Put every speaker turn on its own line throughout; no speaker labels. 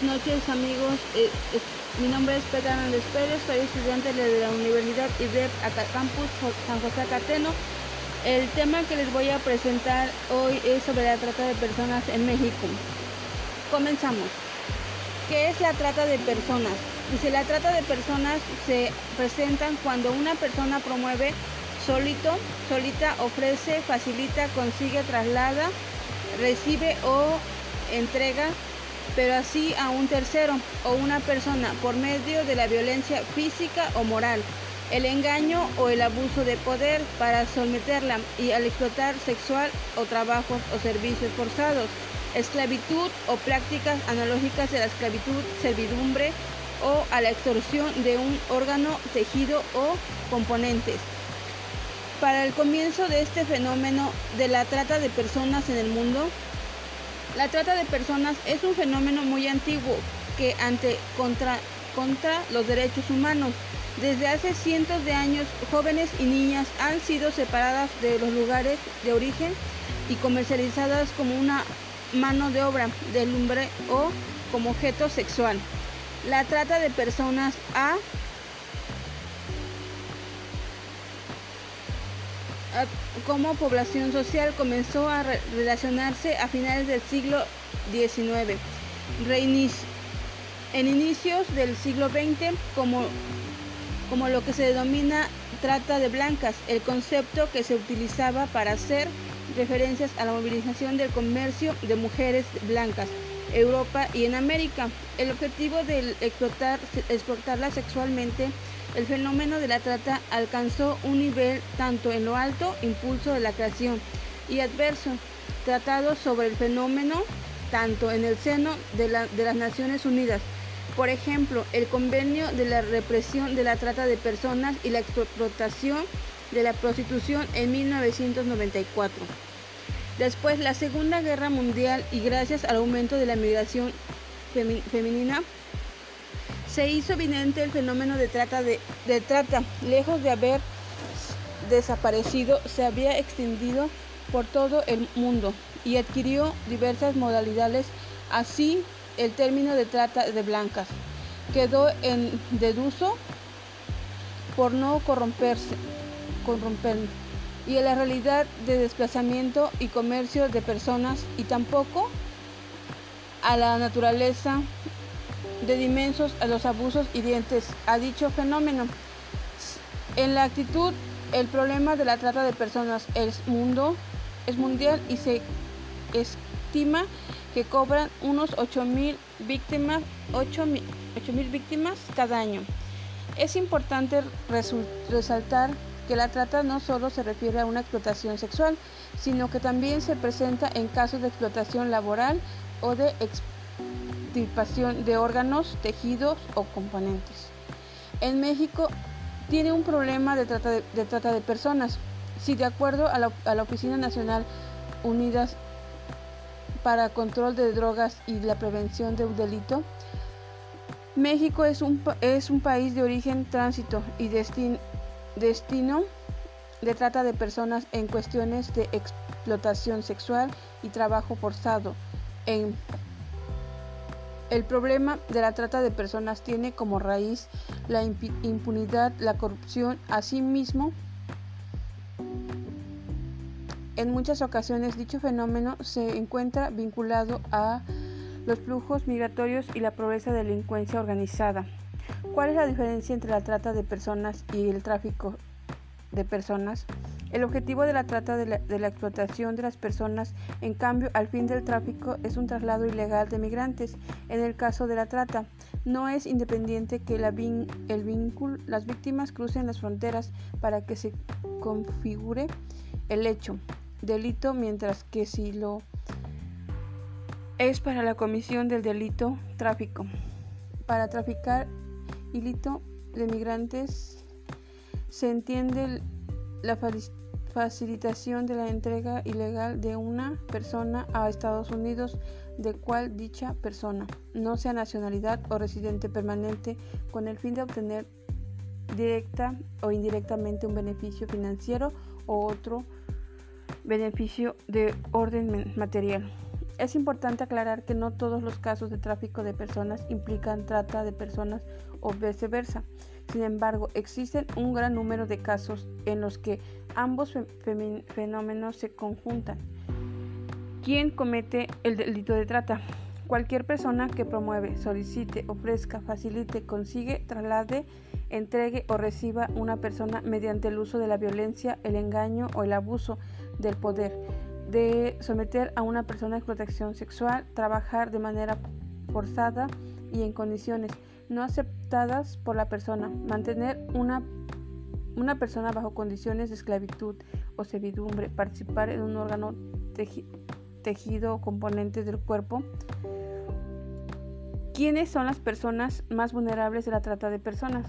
buenas noches amigos. Eh, mi nombre es Pedro Hernández Pérez, soy estudiante de la Universidad IDEP Campus San José Acateno. El tema que les voy a presentar hoy es sobre la trata de personas en México. Comenzamos. ¿Qué es la trata de personas? Dice, la trata de personas se presentan cuando una persona promueve solito, solita, ofrece, facilita, consigue, traslada, recibe o entrega pero así a un tercero o una persona por medio de la violencia física o moral, el engaño o el abuso de poder para someterla y al explotar sexual o trabajos o servicios forzados, esclavitud o prácticas analógicas de la esclavitud, servidumbre o a la extorsión de un órgano, tejido o componentes. Para el comienzo de este fenómeno de la trata de personas en el mundo, la trata de personas es un fenómeno muy antiguo que ante contra, contra los derechos humanos. Desde hace cientos de años, jóvenes y niñas han sido separadas de los lugares de origen y comercializadas como una mano de obra de lumbre o como objeto sexual. La trata de personas ha como población social comenzó a relacionarse a finales del siglo XIX. en inicios del siglo XX como, como lo que se denomina trata de blancas, el concepto que se utilizaba para hacer referencias a la movilización del comercio de mujeres blancas, Europa y en América. El objetivo de explotar, explotarla sexualmente el fenómeno de la trata alcanzó un nivel tanto en lo alto, impulso de la creación, y adverso, tratado sobre el fenómeno tanto en el seno de, las Naciones Unidas. Por ejemplo, el convenio de la represión de la trata de personas y la explotación de la prostitución en 1994. Después, la Segunda Guerra Mundial y gracias al aumento de la migración femenina, se hizo evidente el fenómeno de trata, de, trata. Lejos de haber desaparecido, se había extendido por todo el mundo y adquirió diversas modalidades. Así, el término de trata de blancas quedó en deduso por no corromperse, corromper, y en la realidad de desplazamiento y comercio de personas y tampoco a la naturaleza de dimensos a los abusos y dientes a dicho fenómeno. En la actitud, el problema de la trata de personas es, mundo, es mundial y se estima que cobran unos 8.000 víctimas, 8 víctimas cada año. Es importante resaltar que la trata no solo se refiere a una explotación sexual, sino que también se presenta en casos de explotación laboral o de explotación de órganos, tejidos o componentes. En México tiene un problema de trata de, personas. Si de acuerdo a la, Oficina Nacional Unidas para Control de Drogas y la Prevención de un Delito, México es un país de origen, tránsito y destino de trata de personas en cuestiones de explotación sexual y trabajo forzado en el problema de la trata de personas tiene como raíz la impunidad, la corrupción, asimismo. En muchas ocasiones dicho fenómeno se encuentra vinculado a los flujos migratorios y la pobreza de delincuencia organizada. ¿Cuál es la diferencia entre la trata de personas y el tráfico de personas? El objetivo de la trata de la, explotación de las personas, en cambio, al fin del tráfico es un traslado ilegal de migrantes. En el caso de la trata, no es independiente que la el vínculo, las víctimas crucen las fronteras para que se configure el hecho delito, mientras que si lo es para la comisión del delito tráfico. Para traficar ilito de migrantes se entiende la facilitación de la entrega ilegal de una persona a Estados Unidos de cual dicha persona no sea nacionalidad o residente permanente con el fin de obtener directa o indirectamente un beneficio financiero o otro beneficio de orden material. Es importante aclarar que no todos los casos de tráfico de personas implican trata de personas o viceversa. Sin embargo, existen un gran número de casos en los que ambos fenómenos se conjuntan. ¿Quién comete el delito de trata? Cualquier persona que promueve, solicite, ofrezca, facilite, consigue, traslade, entregue o reciba una persona mediante el uso de la violencia, el engaño o el abuso del poder, de someter a una persona a explotación sexual, trabajar de manera forzada y en condiciones no aceptadas por la persona, mantener una, una persona bajo condiciones de esclavitud o servidumbre, participar en un órgano tejido o componentes del cuerpo. ¿Quiénes son las personas más vulnerables de la trata de personas?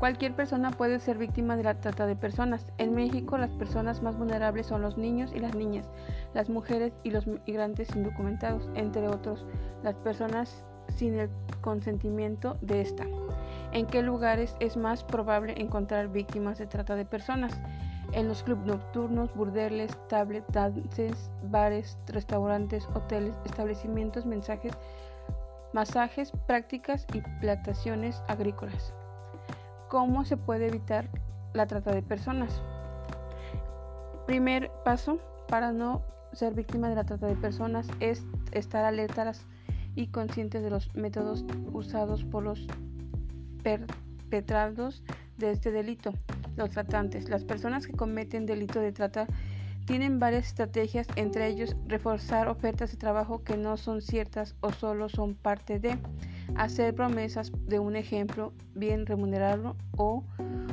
Cualquier persona puede ser víctima de la trata de personas. En México las personas más vulnerables son los niños y las niñas, las mujeres y los migrantes indocumentados, entre otros, las personas sin el consentimiento de esta. ¿En qué lugares es más probable encontrar víctimas de trata de personas? En los clubes nocturnos, burdeles, tablet, dances, bares, restaurantes, hoteles, establecimientos, mensajes, masajes, prácticas y plantaciones agrícolas. ¿Cómo se puede evitar la trata de personas? Primer paso para no ser víctima de la trata de personas es estar alertas y conscientes de los métodos usados por los perpetrados de este delito. Los tratantes, las personas que cometen delito de trata tienen varias estrategias, entre ellos reforzar ofertas de trabajo que no son ciertas o solo son parte de, hacer promesas de un ejemplo bien remunerado o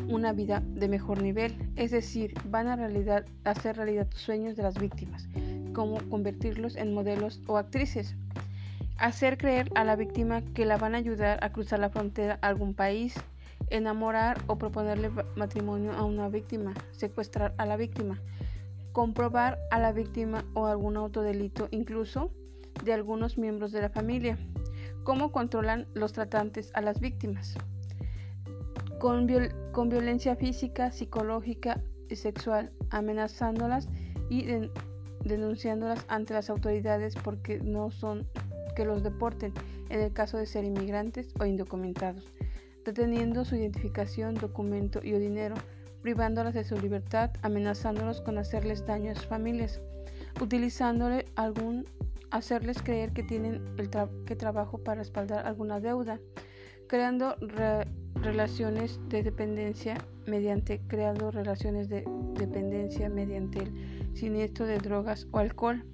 una vida de mejor nivel. Es decir, van a realidad, hacer realidad tus sueños de las víctimas, como convertirlos en modelos o actrices hacer creer a la víctima que la van a ayudar a cruzar la frontera a algún país, enamorar o proponerle matrimonio a una víctima, secuestrar a la víctima, comprobar a la víctima o algún autodelito, incluso de algunos miembros de la familia. ¿Cómo controlan los tratantes a las víctimas? Con, con violencia física, psicológica y sexual, amenazándolas y denunciándolas ante las autoridades porque no son que los deporten en el caso de ser inmigrantes o indocumentados, deteniendo su identificación, documento y o dinero, privándolas de su libertad, amenazándolos con hacerles daño a sus familias, utilizándole algún hacerles creer que tienen el que trabajo para respaldar alguna deuda, creando relaciones de dependencia mediante creando relaciones de dependencia mediante el siniestro de drogas o alcohol,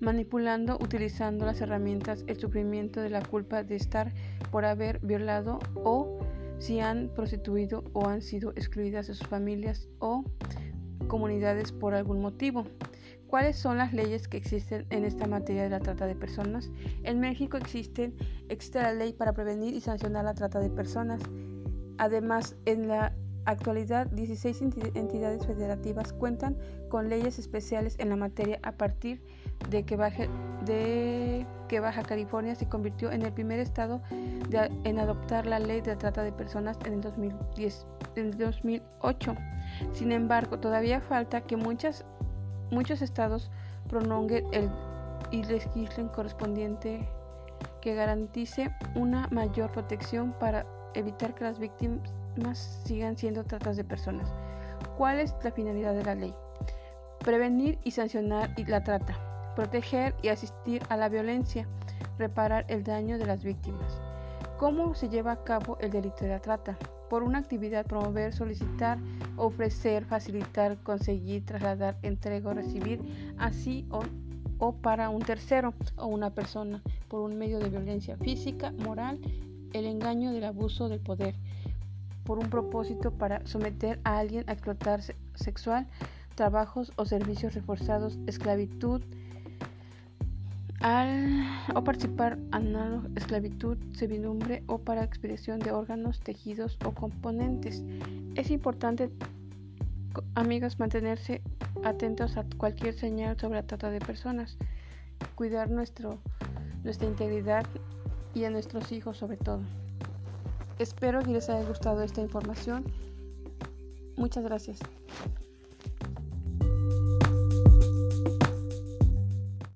manipulando, utilizando las herramientas, el sufrimiento de la culpa de estar por haber violado o si han prostituido o han sido excluidas de sus familias o comunidades por algún motivo. ¿Cuáles son las leyes que existen en esta materia de la trata de personas? En México existe, existe la ley para prevenir y sancionar la trata de personas. Además, en la actualidad 16 entidades federativas cuentan con leyes especiales en la materia a partir de que, de que Baja California se convirtió en el primer estado en adoptar la ley de trata de personas en el, 2010, en 2008. Sin embargo, todavía falta que muchas, muchos estados prolonguen el, y correspondiente que garantice una mayor protección para evitar que las víctimas sigan siendo tratas de personas. ¿Cuál es la finalidad de la ley? Prevenir y sancionar la trata, proteger y asistir a la violencia, reparar el daño de las víctimas. ¿Cómo se lleva a cabo el delito de la trata? Por una actividad promover, solicitar, ofrecer, facilitar, conseguir, trasladar, entregar o recibir, así o, o para un tercero o una persona, por un medio de violencia física, moral, el engaño del abuso del poder, por un propósito para someter a alguien a explotar sexual, trabajos o servicios reforzados, esclavitud, al, o participar análogo, esclavitud, servidumbre o para expedición de órganos, tejidos o componentes. Es importante, amigas, mantenerse atentos a cualquier señal sobre la trata de personas, cuidar nuestro, nuestra integridad y a nuestros hijos sobre todo. Espero que les haya gustado esta información. Muchas gracias.